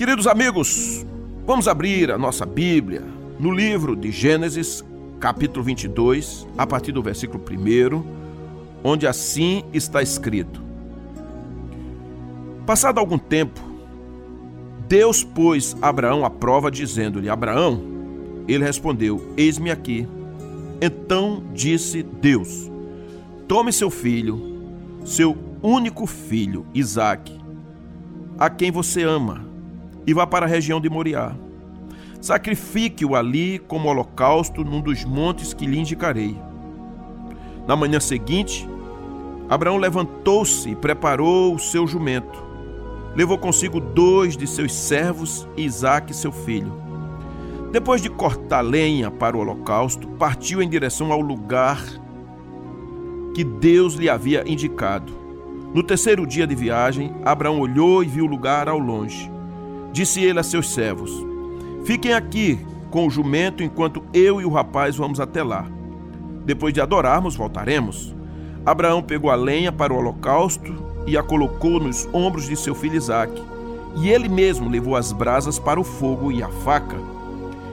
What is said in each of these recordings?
Queridos amigos, vamos abrir a nossa Bíblia no livro de Gênesis, capítulo 22, a partir do versículo 1, onde assim está escrito: Passado algum tempo, Deus pôs Abraão à prova, dizendo-lhe: Abraão, ele respondeu: Eis-me aqui. Então disse Deus: Tome seu filho, seu único filho, Isaque, a quem você ama, e vá para a região de Moriá. Sacrifique-o ali como holocausto num dos montes que lhe indicarei. Na manhã seguinte, Abraão levantou-se e preparou o seu jumento. Levou consigo dois de seus servos e Isaque, seu filho. Depois de cortar lenha para o holocausto, partiu em direção ao lugar que Deus lhe havia indicado. No terceiro dia de viagem, Abraão olhou e viu o lugar ao longe. Disse ele a seus servos: Fiquem aqui com o jumento enquanto eu e o rapaz vamos até lá. Depois de adorarmos, voltaremos. Abraão pegou a lenha para o holocausto e a colocou nos ombros de seu filho Isaque. E ele mesmo levou as brasas para o fogo e a faca.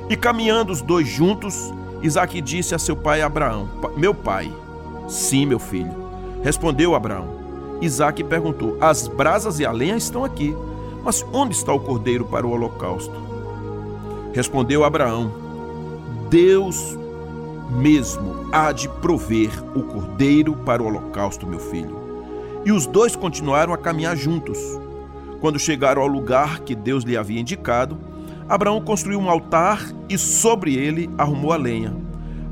E caminhando os dois juntos, Isaque disse a seu pai Abraão: Meu pai. Sim, meu filho. Respondeu Abraão. Isaque perguntou: As brasas e a lenha estão aqui, mas onde está o cordeiro para o holocausto? Respondeu Abraão: Deus mesmo há de prover o cordeiro para o holocausto, meu filho. E os dois continuaram a caminhar juntos. Quando chegaram ao lugar que Deus lhe havia indicado, Abraão construiu um altar e sobre ele arrumou a lenha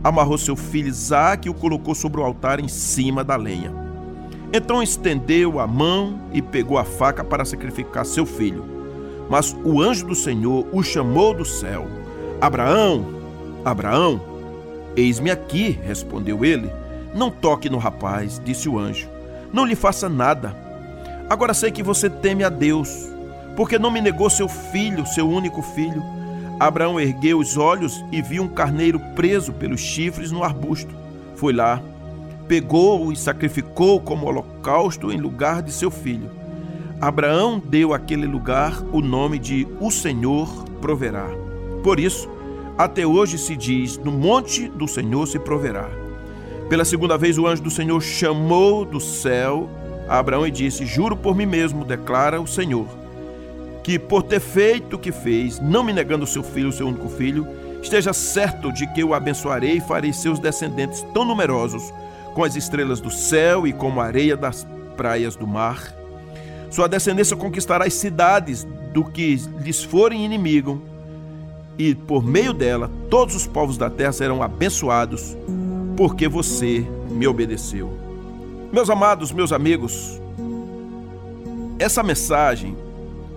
amarrou seu filho Isaque e o colocou sobre o altar em cima da lenha. Então estendeu a mão e pegou a faca para sacrificar seu filho. Mas o anjo do Senhor o chamou do céu: Abraão, Abraão, eis-me aqui, respondeu ele. Não toque no rapaz, disse o anjo. Não lhe faça nada. Agora sei que você teme a Deus, porque não me negou seu filho, seu único filho. Abraão ergueu os olhos e viu um carneiro preso pelos chifres no arbusto. Foi lá, pegou-o e sacrificou como holocausto em lugar de seu filho. Abraão deu àquele lugar o nome de O Senhor proverá. Por isso, até hoje se diz: No monte do Senhor se proverá. Pela segunda vez, o anjo do Senhor chamou do céu a Abraão e disse: Juro por mim mesmo, declara o Senhor que, por ter feito o que fez, não me negando seu filho, seu único filho, esteja certo de que o abençoarei e farei seus descendentes tão numerosos como as estrelas do céu e como a areia das praias do mar. Sua descendência conquistará as cidades do que lhes forem inimigo, e por meio dela todos os povos da terra serão abençoados, porque você me obedeceu. Meus amados, meus amigos, essa mensagem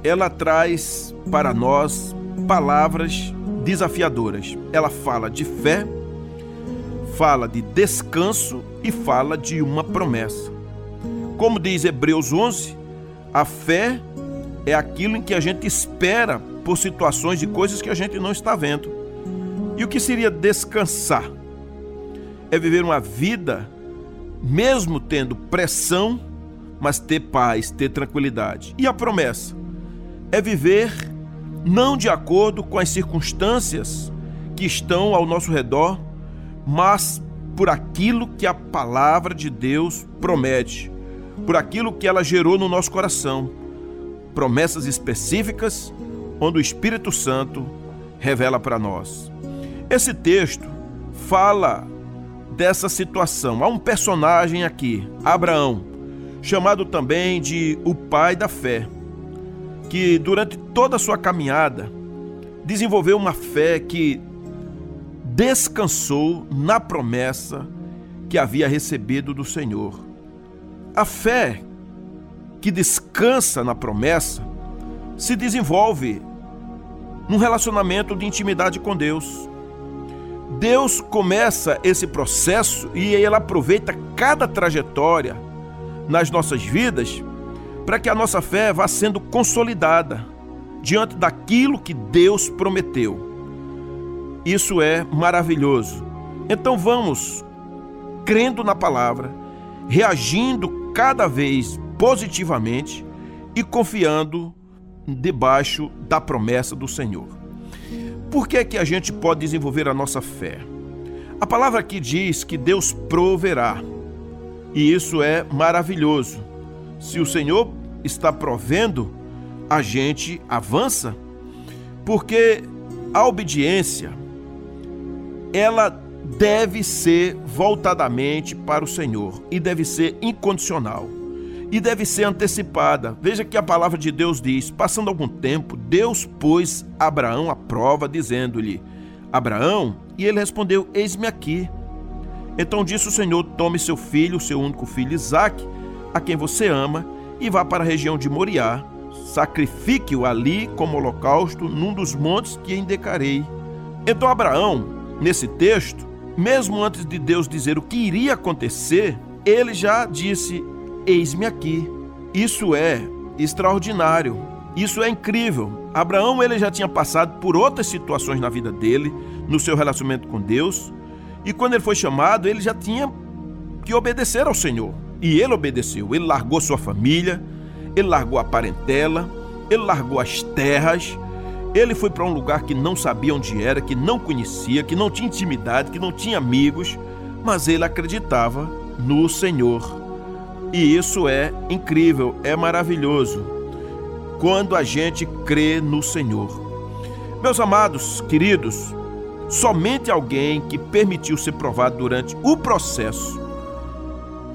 ela traz para nós palavras desafiadoras. Ela fala de fé, fala de descanso e fala de uma promessa. Como diz Hebreus 11, a fé é aquilo em que a gente espera por situações de coisas que a gente não está vendo. E o que seria descansar? É viver uma vida, mesmo tendo pressão, mas ter paz, ter tranquilidade. E a promessa? é viver não de acordo com as circunstâncias que estão ao nosso redor, mas por aquilo que a palavra de Deus promete, por aquilo que ela gerou no nosso coração. Promessas específicas onde o Espírito Santo revela para nós. Esse texto fala dessa situação. Há um personagem aqui, Abraão, chamado também de o pai da fé que durante toda a sua caminhada desenvolveu uma fé que descansou na promessa que havia recebido do Senhor. A fé que descansa na promessa se desenvolve num relacionamento de intimidade com Deus. Deus começa esse processo e ele aproveita cada trajetória nas nossas vidas para que a nossa fé vá sendo consolidada diante daquilo que Deus prometeu. Isso é maravilhoso. Então vamos crendo na palavra, reagindo cada vez positivamente e confiando debaixo da promessa do Senhor. Por que é que a gente pode desenvolver a nossa fé? A palavra aqui diz que Deus proverá. E isso é maravilhoso. Se o Senhor está provendo, a gente avança, porque a obediência ela deve ser voltadamente para o Senhor e deve ser incondicional e deve ser antecipada. Veja que a palavra de Deus diz: passando algum tempo, Deus pôs Abraão à prova, dizendo-lhe: Abraão, e ele respondeu: Eis-me aqui. Então disse o Senhor: Tome seu filho, seu único filho Isaque, a quem você ama, e vá para a região de Moriá. Sacrifique-o ali como holocausto num dos montes que indicarei. Então Abraão, nesse texto, mesmo antes de Deus dizer o que iria acontecer, ele já disse: Eis-me aqui. Isso é extraordinário. Isso é incrível. Abraão ele já tinha passado por outras situações na vida dele, no seu relacionamento com Deus, e quando ele foi chamado, ele já tinha que obedecer ao Senhor. E ele obedeceu. Ele largou sua família, ele largou a parentela, ele largou as terras, ele foi para um lugar que não sabia onde era, que não conhecia, que não tinha intimidade, que não tinha amigos, mas ele acreditava no Senhor. E isso é incrível, é maravilhoso. Quando a gente crê no Senhor. Meus amados, queridos, somente alguém que permitiu ser provado durante o processo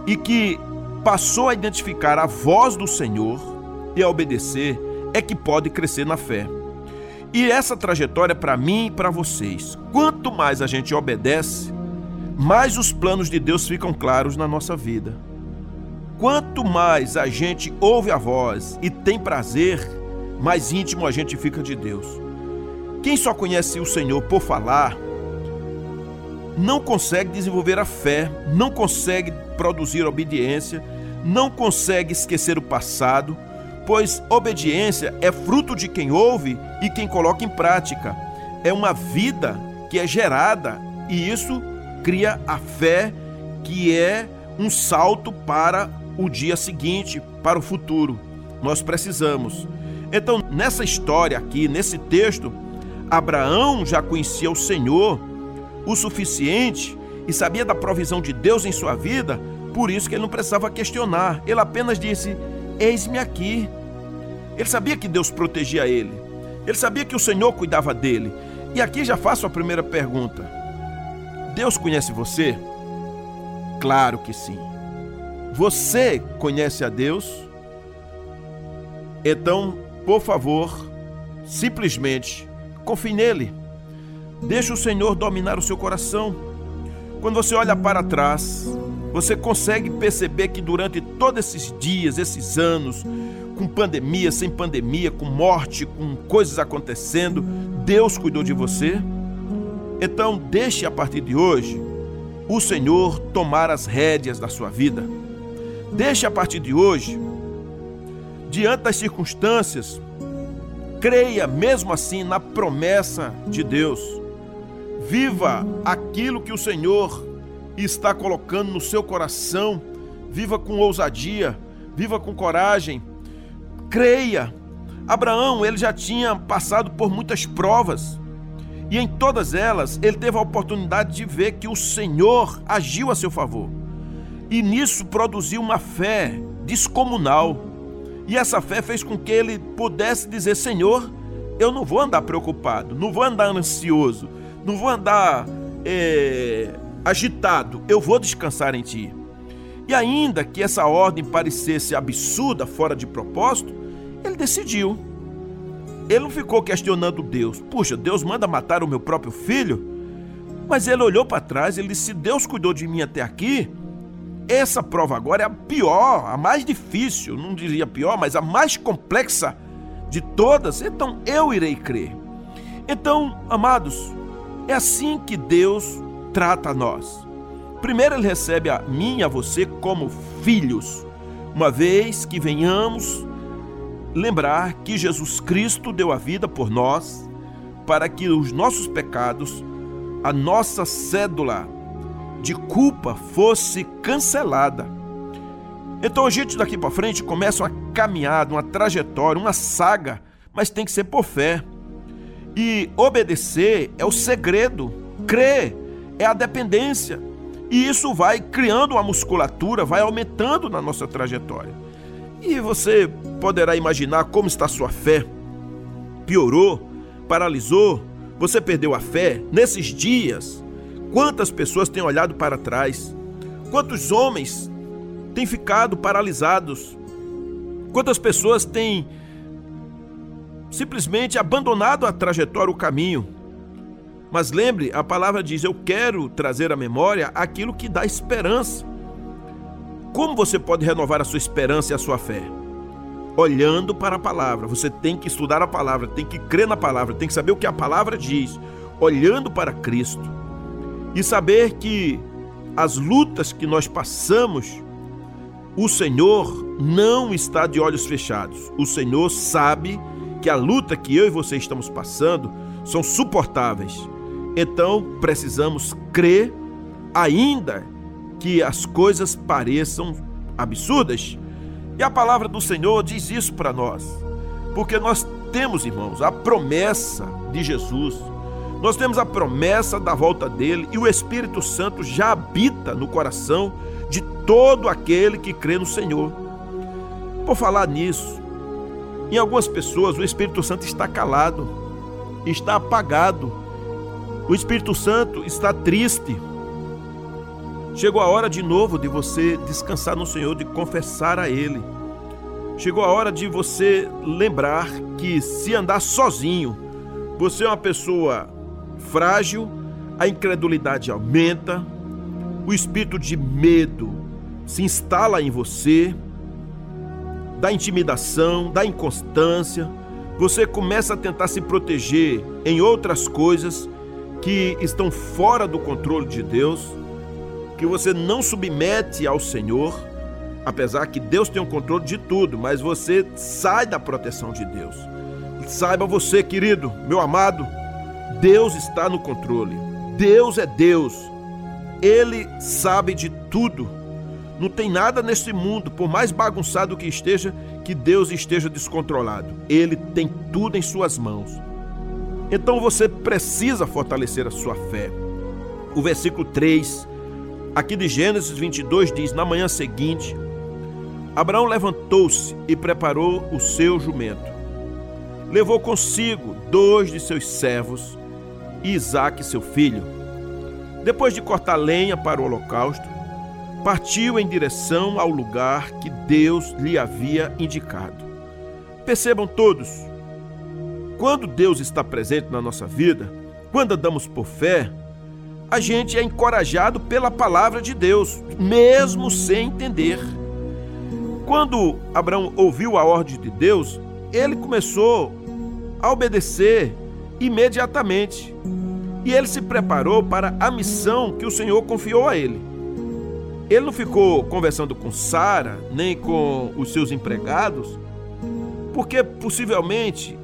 e que passou a identificar a voz do Senhor e a obedecer é que pode crescer na fé. E essa trajetória para mim e para vocês. Quanto mais a gente obedece, mais os planos de Deus ficam claros na nossa vida. Quanto mais a gente ouve a voz e tem prazer, mais íntimo a gente fica de Deus. Quem só conhece o Senhor por falar, não consegue desenvolver a fé, não consegue produzir obediência, não consegue esquecer o passado, pois obediência é fruto de quem ouve e quem coloca em prática. É uma vida que é gerada e isso cria a fé que é um salto para o dia seguinte, para o futuro. Nós precisamos. Então, nessa história aqui, nesse texto, Abraão já conhecia o Senhor o suficiente e sabia da provisão de Deus em sua vida, por isso que ele não precisava questionar. Ele apenas disse: Eis-me aqui. Ele sabia que Deus protegia ele. Ele sabia que o Senhor cuidava dele. E aqui já faço a primeira pergunta: Deus conhece você? Claro que sim. Você conhece a Deus? Então, por favor, simplesmente confie nele. Deixe o Senhor dominar o seu coração. Quando você olha para trás, você consegue perceber que durante todos esses dias, esses anos, com pandemia, sem pandemia, com morte, com coisas acontecendo, Deus cuidou de você? Então, deixe a partir de hoje o Senhor tomar as rédeas da sua vida. Deixe a partir de hoje, diante das circunstâncias, creia mesmo assim na promessa de Deus. Viva aquilo que o Senhor está colocando no seu coração. Viva com ousadia, viva com coragem. Creia. Abraão, ele já tinha passado por muitas provas. E em todas elas, ele teve a oportunidade de ver que o Senhor agiu a seu favor e nisso produziu uma fé descomunal. E essa fé fez com que ele pudesse dizer: Senhor, eu não vou andar preocupado, não vou andar ansioso, não vou andar é, agitado, eu vou descansar em Ti. E ainda que essa ordem parecesse absurda, fora de propósito, ele decidiu. Ele não ficou questionando Deus. Puxa, Deus manda matar o meu próprio filho? Mas ele olhou para trás e disse: Deus cuidou de mim até aqui, essa prova agora é a pior, a mais difícil, não diria pior, mas a mais complexa de todas. Então eu irei crer. Então, amados, é assim que Deus trata a nós. Primeiro, Ele recebe a mim e a você como filhos, uma vez que venhamos lembrar que Jesus Cristo deu a vida por nós, para que os nossos pecados, a nossa cédula de culpa fosse cancelada. Então a gente daqui para frente começa uma caminhada, uma trajetória, uma saga mas tem que ser por fé. E obedecer é o segredo, crer é a dependência. E isso vai criando uma musculatura, vai aumentando na nossa trajetória. E você poderá imaginar como está sua fé. Piorou, paralisou, você perdeu a fé nesses dias. Quantas pessoas têm olhado para trás? Quantos homens têm ficado paralisados? Quantas pessoas têm simplesmente abandonado a trajetória, o caminho? Mas lembre, a palavra diz: Eu quero trazer à memória aquilo que dá esperança. Como você pode renovar a sua esperança e a sua fé? Olhando para a palavra. Você tem que estudar a palavra, tem que crer na palavra, tem que saber o que a palavra diz. Olhando para Cristo e saber que as lutas que nós passamos, o Senhor não está de olhos fechados. O Senhor sabe que a luta que eu e você estamos passando são suportáveis. Então precisamos crer, ainda que as coisas pareçam absurdas. E a palavra do Senhor diz isso para nós, porque nós temos, irmãos, a promessa de Jesus, nós temos a promessa da volta dele e o Espírito Santo já habita no coração de todo aquele que crê no Senhor. Por falar nisso, em algumas pessoas o Espírito Santo está calado, está apagado, o Espírito Santo está triste. Chegou a hora de novo de você descansar no Senhor, de confessar a Ele. Chegou a hora de você lembrar que se andar sozinho, você é uma pessoa frágil, a incredulidade aumenta, o espírito de medo se instala em você, da intimidação, da inconstância, você começa a tentar se proteger em outras coisas que estão fora do controle de Deus, que você não submete ao Senhor, apesar que Deus tem o controle de tudo, mas você sai da proteção de Deus. Saiba você, querido, meu amado, Deus está no controle. Deus é Deus. Ele sabe de tudo. Não tem nada neste mundo, por mais bagunçado que esteja, que Deus esteja descontrolado. Ele tem tudo em suas mãos. Então você precisa fortalecer a sua fé. O versículo 3, aqui de Gênesis 22, diz: Na manhã seguinte, Abraão levantou-se e preparou o seu jumento. Levou consigo dois de seus servos e Isaque, seu filho. Depois de cortar lenha para o holocausto, partiu em direção ao lugar que Deus lhe havia indicado. Percebam todos, quando Deus está presente na nossa vida, quando andamos por fé, a gente é encorajado pela palavra de Deus, mesmo sem entender. Quando Abraão ouviu a ordem de Deus, ele começou a obedecer imediatamente. E ele se preparou para a missão que o Senhor confiou a ele. Ele não ficou conversando com Sara, nem com os seus empregados, porque possivelmente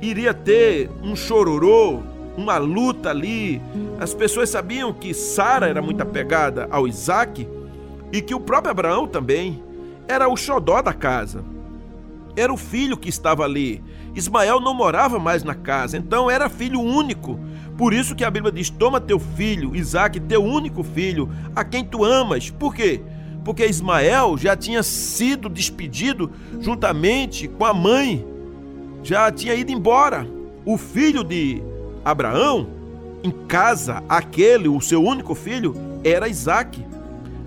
iria ter um chororô, uma luta ali. As pessoas sabiam que Sara era muito apegada ao Isaac e que o próprio Abraão também era o xodó da casa. Era o filho que estava ali. Ismael não morava mais na casa, então era filho único. Por isso que a Bíblia diz: Toma teu filho, Isaac, teu único filho, a quem tu amas. Por quê? Porque Ismael já tinha sido despedido juntamente com a mãe já tinha ido embora. O filho de Abraão, em casa, aquele, o seu único filho, era Isaac.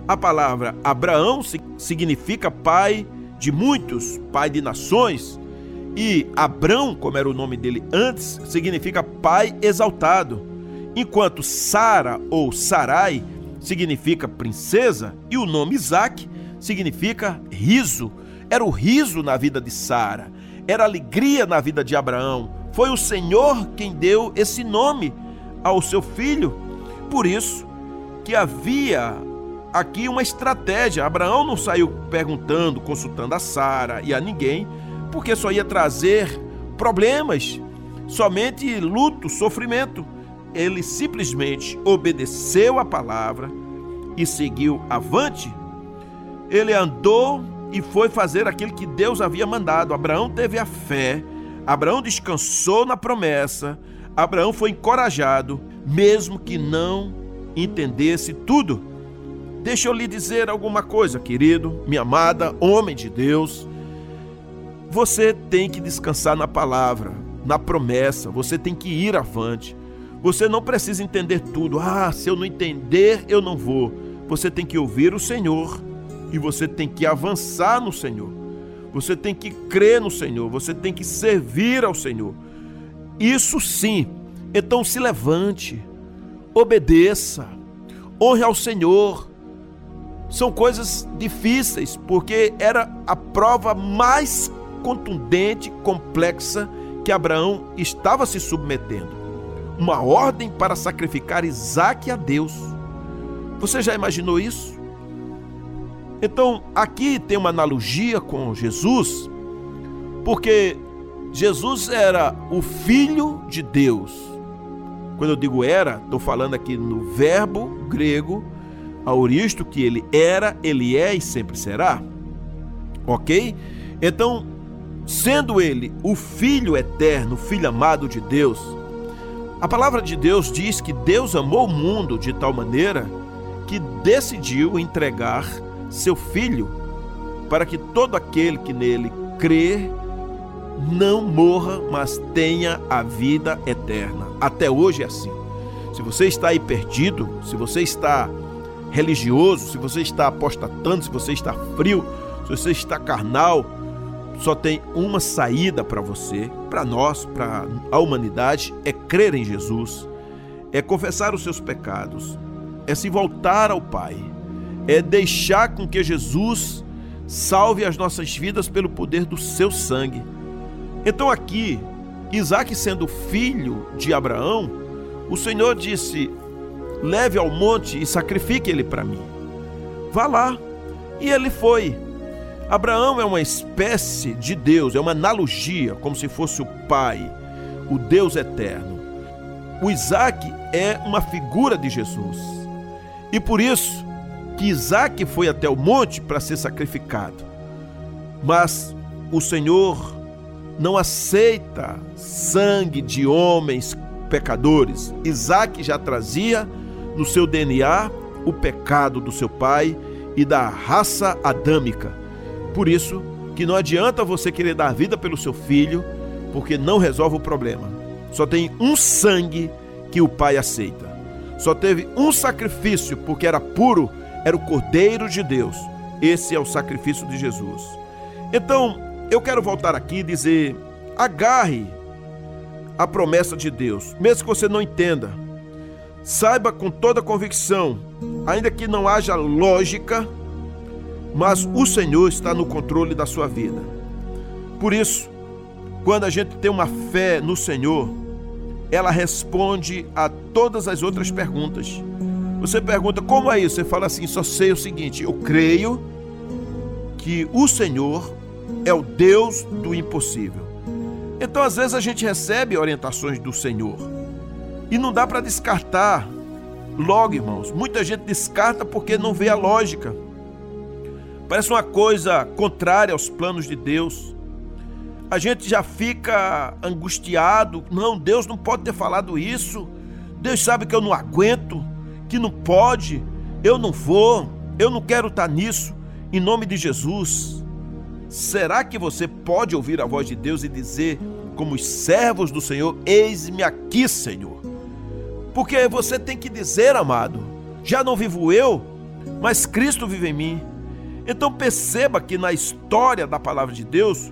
A palavra Abraão significa pai de muitos, pai de nações. E Abrão, como era o nome dele antes, significa pai exaltado. Enquanto Sara ou Sarai significa princesa e o nome Isaac significa riso. Era o riso na vida de Sara era alegria na vida de Abraão. Foi o Senhor quem deu esse nome ao seu filho. Por isso que havia aqui uma estratégia. Abraão não saiu perguntando, consultando a Sara e a ninguém, porque só ia trazer problemas, somente luto, sofrimento. Ele simplesmente obedeceu a palavra e seguiu avante. Ele andou e foi fazer aquilo que Deus havia mandado. Abraão teve a fé, Abraão descansou na promessa, Abraão foi encorajado, mesmo que não entendesse tudo. Deixa eu lhe dizer alguma coisa, querido, minha amada, homem de Deus. Você tem que descansar na palavra, na promessa, você tem que ir avante. Você não precisa entender tudo. Ah, se eu não entender, eu não vou. Você tem que ouvir o Senhor e você tem que avançar no Senhor. Você tem que crer no Senhor, você tem que servir ao Senhor. Isso sim. Então se levante, obedeça, honre ao Senhor. São coisas difíceis, porque era a prova mais contundente, complexa que Abraão estava se submetendo. Uma ordem para sacrificar Isaac a Deus. Você já imaginou isso? Então, aqui tem uma analogia com Jesus, porque Jesus era o Filho de Deus. Quando eu digo era, estou falando aqui no verbo grego, auristo, que ele era, ele é e sempre será. Ok? Então, sendo ele o Filho eterno, Filho amado de Deus, a palavra de Deus diz que Deus amou o mundo de tal maneira que decidiu entregar seu Filho, para que todo aquele que nele crê não morra, mas tenha a vida eterna. Até hoje é assim. Se você está aí perdido, se você está religioso, se você está apostatando, se você está frio, se você está carnal, só tem uma saída para você, para nós, para a humanidade, é crer em Jesus, é confessar os seus pecados, é se voltar ao Pai é deixar com que Jesus salve as nossas vidas pelo poder do seu sangue. Então aqui, Isaac sendo filho de Abraão, o Senhor disse: leve ao monte e sacrifique ele para mim. Vá lá. E ele foi. Abraão é uma espécie de Deus, é uma analogia, como se fosse o Pai, o Deus eterno. O Isaac é uma figura de Jesus. E por isso, que Isaac foi até o monte para ser sacrificado. Mas o Senhor não aceita sangue de homens pecadores. Isaac já trazia no seu DNA o pecado do seu pai e da raça adâmica. Por isso que não adianta você querer dar vida pelo seu filho, porque não resolve o problema. Só tem um sangue que o pai aceita. Só teve um sacrifício porque era puro era o Cordeiro de Deus. Esse é o sacrifício de Jesus. Então, eu quero voltar aqui e dizer: agarre a promessa de Deus, mesmo que você não entenda. Saiba com toda convicção, ainda que não haja lógica, mas o Senhor está no controle da sua vida. Por isso, quando a gente tem uma fé no Senhor, ela responde a todas as outras perguntas. Você pergunta como é isso? Você fala assim: só sei o seguinte, eu creio que o Senhor é o Deus do impossível. Então, às vezes, a gente recebe orientações do Senhor e não dá para descartar logo, irmãos. Muita gente descarta porque não vê a lógica. Parece uma coisa contrária aos planos de Deus. A gente já fica angustiado. Não, Deus não pode ter falado isso. Deus sabe que eu não aguento que não pode, eu não vou, eu não quero estar nisso, em nome de Jesus. Será que você pode ouvir a voz de Deus e dizer, como os servos do Senhor, eis-me aqui, Senhor? Porque você tem que dizer, amado, já não vivo eu, mas Cristo vive em mim. Então perceba que na história da palavra de Deus,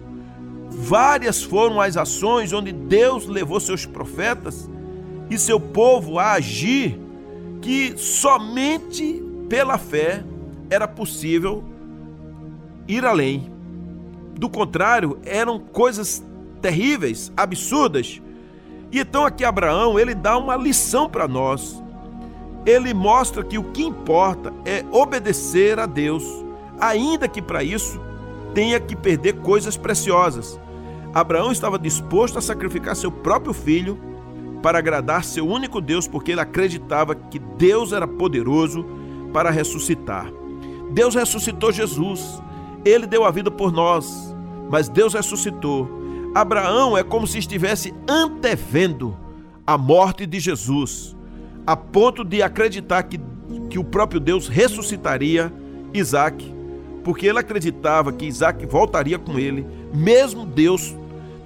várias foram as ações onde Deus levou seus profetas e seu povo a agir que somente pela fé era possível ir além. Do contrário, eram coisas terríveis, absurdas. E então aqui Abraão, ele dá uma lição para nós. Ele mostra que o que importa é obedecer a Deus, ainda que para isso tenha que perder coisas preciosas. Abraão estava disposto a sacrificar seu próprio filho para agradar seu único Deus, porque ele acreditava que Deus era poderoso para ressuscitar. Deus ressuscitou Jesus, ele deu a vida por nós, mas Deus ressuscitou. Abraão é como se estivesse antevendo a morte de Jesus, a ponto de acreditar que, que o próprio Deus ressuscitaria Isaac, porque ele acreditava que Isaac voltaria com ele, mesmo Deus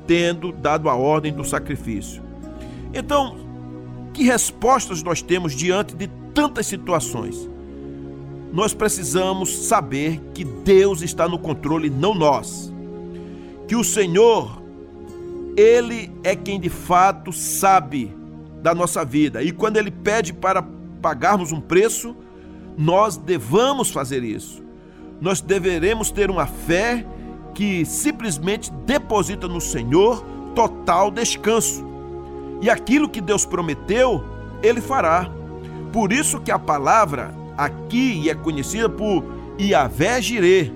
tendo dado a ordem do sacrifício. Então, que respostas nós temos diante de tantas situações? Nós precisamos saber que Deus está no controle, não nós. Que o Senhor, Ele é quem de fato sabe da nossa vida. E quando Ele pede para pagarmos um preço, nós devamos fazer isso. Nós deveremos ter uma fé que simplesmente deposita no Senhor total descanso. E aquilo que Deus prometeu, ele fará. Por isso que a palavra aqui é conhecida por Iavé Jirê,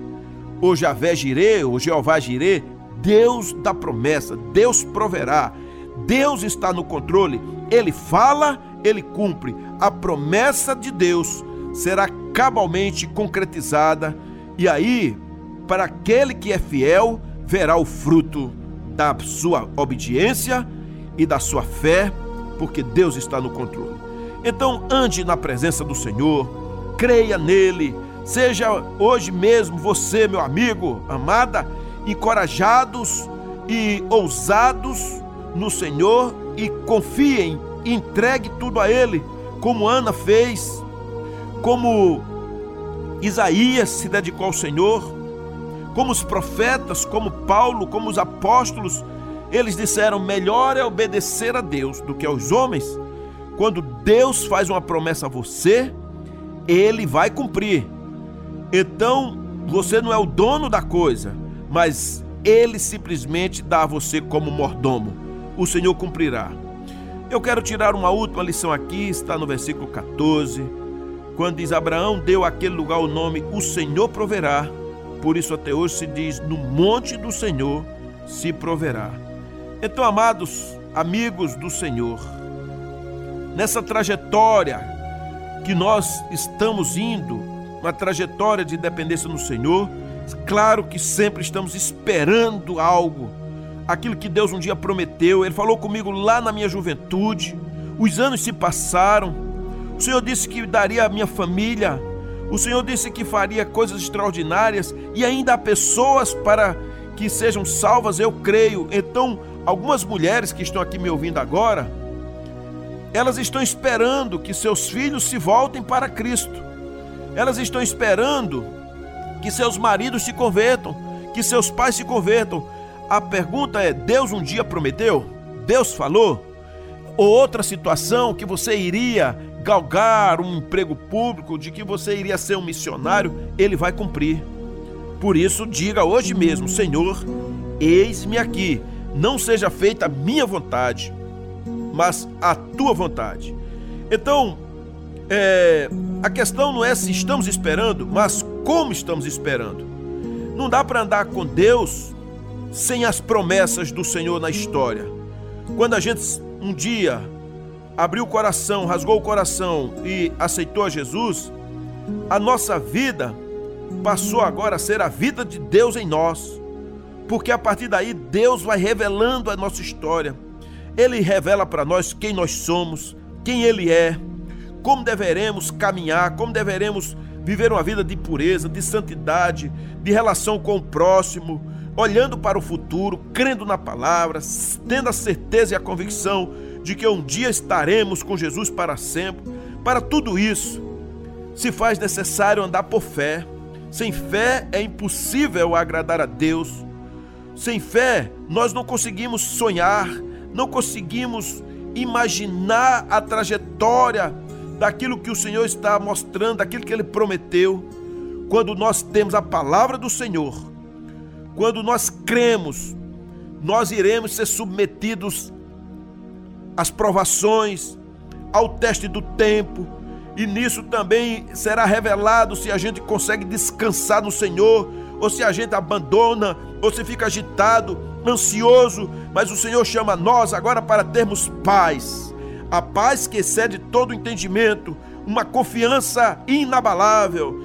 ou Javé Jirê, ou Jeová Jirê, Deus da promessa, Deus proverá. Deus está no controle, ele fala, ele cumpre. A promessa de Deus será cabalmente concretizada, e aí, para aquele que é fiel, verá o fruto da sua obediência e da sua fé, porque Deus está no controle. Então, ande na presença do Senhor, creia nele, seja hoje mesmo você, meu amigo, amada, encorajados e ousados no Senhor e confiem, entregue tudo a Ele, como Ana fez, como Isaías se dedicou ao Senhor, como os profetas, como Paulo, como os apóstolos eles disseram: melhor é obedecer a Deus do que aos homens. Quando Deus faz uma promessa a você, ele vai cumprir. Então, você não é o dono da coisa, mas ele simplesmente dá a você como mordomo. O Senhor cumprirá. Eu quero tirar uma última lição aqui, está no versículo 14, quando diz: Abraão deu àquele lugar o nome O Senhor proverá. Por isso, até hoje se diz: No monte do Senhor se proverá. Então, amados amigos do Senhor, nessa trajetória que nós estamos indo, uma trajetória de dependência no Senhor, claro que sempre estamos esperando algo, aquilo que Deus um dia prometeu. Ele falou comigo lá na minha juventude, os anos se passaram, o Senhor disse que daria a minha família, o Senhor disse que faria coisas extraordinárias e ainda há pessoas para que sejam salvas, eu creio. Então, Algumas mulheres que estão aqui me ouvindo agora, elas estão esperando que seus filhos se voltem para Cristo. Elas estão esperando que seus maridos se convertam, que seus pais se convertam. A pergunta é: Deus um dia prometeu? Deus falou? Ou outra situação que você iria galgar um emprego público, de que você iria ser um missionário, ele vai cumprir. Por isso, diga hoje mesmo: Senhor, eis-me aqui não seja feita a minha vontade, mas a tua vontade. Então, é, a questão não é se estamos esperando, mas como estamos esperando. Não dá para andar com Deus sem as promessas do Senhor na história. Quando a gente um dia abriu o coração, rasgou o coração e aceitou a Jesus, a nossa vida passou agora a ser a vida de Deus em nós porque a partir daí Deus vai revelando a nossa história. Ele revela para nós quem nós somos, quem Ele é, como deveremos caminhar, como deveremos viver uma vida de pureza, de santidade, de relação com o próximo, olhando para o futuro, crendo na palavra, tendo a certeza e a convicção de que um dia estaremos com Jesus para sempre. Para tudo isso, se faz necessário andar por fé. Sem fé é impossível agradar a Deus. Sem fé, nós não conseguimos sonhar, não conseguimos imaginar a trajetória daquilo que o Senhor está mostrando, daquilo que ele prometeu. Quando nós temos a palavra do Senhor, quando nós cremos, nós iremos ser submetidos às provações, ao teste do tempo, e nisso também será revelado se a gente consegue descansar no Senhor ou se a gente abandona, ou se fica agitado, ansioso, mas o Senhor chama nós agora para termos paz. A paz que excede todo entendimento, uma confiança inabalável.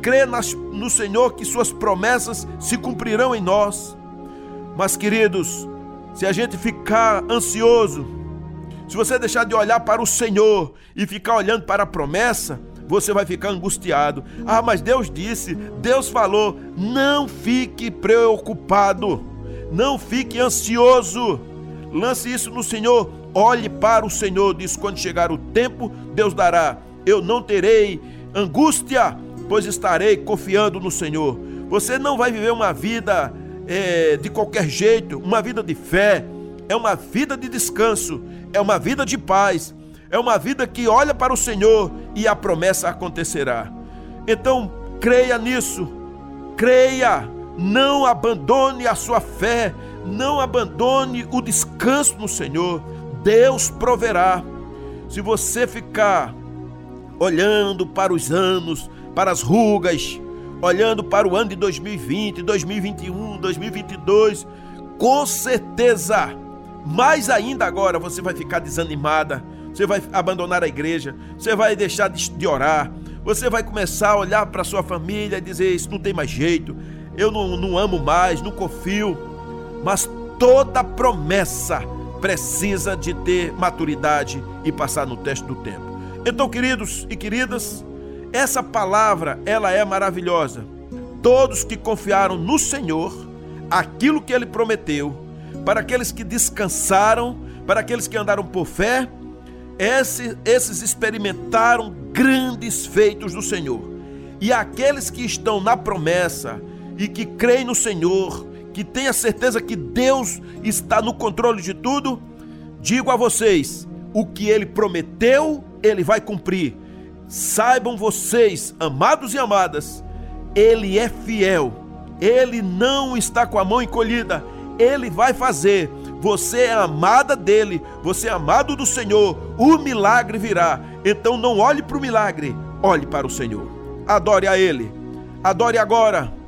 Crê no Senhor que suas promessas se cumprirão em nós. Mas, queridos, se a gente ficar ansioso, se você deixar de olhar para o Senhor e ficar olhando para a promessa, você vai ficar angustiado. Ah, mas Deus disse, Deus falou, não fique preocupado, não fique ansioso. Lance isso no Senhor, olhe para o Senhor, diz quando chegar o tempo, Deus dará. Eu não terei angústia, pois estarei confiando no Senhor. Você não vai viver uma vida é, de qualquer jeito, uma vida de fé, é uma vida de descanso, é uma vida de paz, é uma vida que olha para o Senhor e a promessa acontecerá. Então, creia nisso, creia, não abandone a sua fé, não abandone o descanso no Senhor. Deus proverá. Se você ficar olhando para os anos, para as rugas, olhando para o ano de 2020, 2021, 2022, com certeza, mais ainda agora você vai ficar desanimada, você vai abandonar a igreja, você vai deixar de orar, você vai começar a olhar para sua família e dizer: Isso não tem mais jeito, eu não, não amo mais, não confio. Mas toda promessa precisa de ter maturidade e passar no teste do tempo. Então, queridos e queridas, essa palavra, ela é maravilhosa. Todos que confiaram no Senhor, aquilo que ele prometeu, para aqueles que descansaram, para aqueles que andaram por fé, esses, esses experimentaram grandes feitos do Senhor. E aqueles que estão na promessa e que creem no Senhor, que têm a certeza que Deus está no controle de tudo, digo a vocês: o que ele prometeu, ele vai cumprir Saibam vocês, amados e amadas, Ele é fiel, Ele não está com a mão encolhida, Ele vai fazer. Você é amada dele, você é amado do Senhor, o milagre virá. Então não olhe para o milagre, olhe para o Senhor. Adore a Ele, adore agora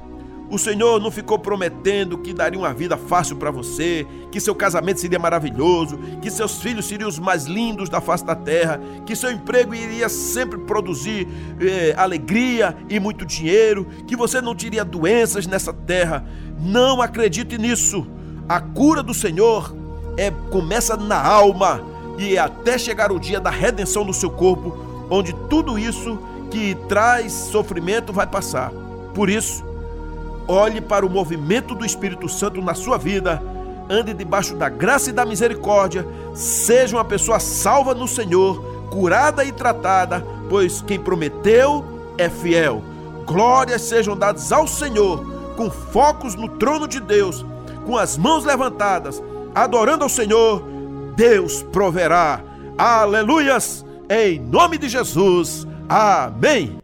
o Senhor não ficou prometendo que daria uma vida fácil para você, que seu casamento seria maravilhoso, que seus filhos seriam os mais lindos da face da terra, que seu emprego iria sempre produzir eh, alegria e muito dinheiro, que você não teria doenças nessa terra. Não acredite nisso. A cura do Senhor é começa na alma e é até chegar o dia da redenção do seu corpo, onde tudo isso que traz sofrimento vai passar. Por isso, Olhe para o movimento do Espírito Santo na sua vida. Ande debaixo da graça e da misericórdia. Seja uma pessoa salva no Senhor, curada e tratada, pois quem prometeu é fiel. Glórias sejam dadas ao Senhor, com focos no trono de Deus, com as mãos levantadas, adorando ao Senhor. Deus proverá. Aleluias! Em nome de Jesus. Amém.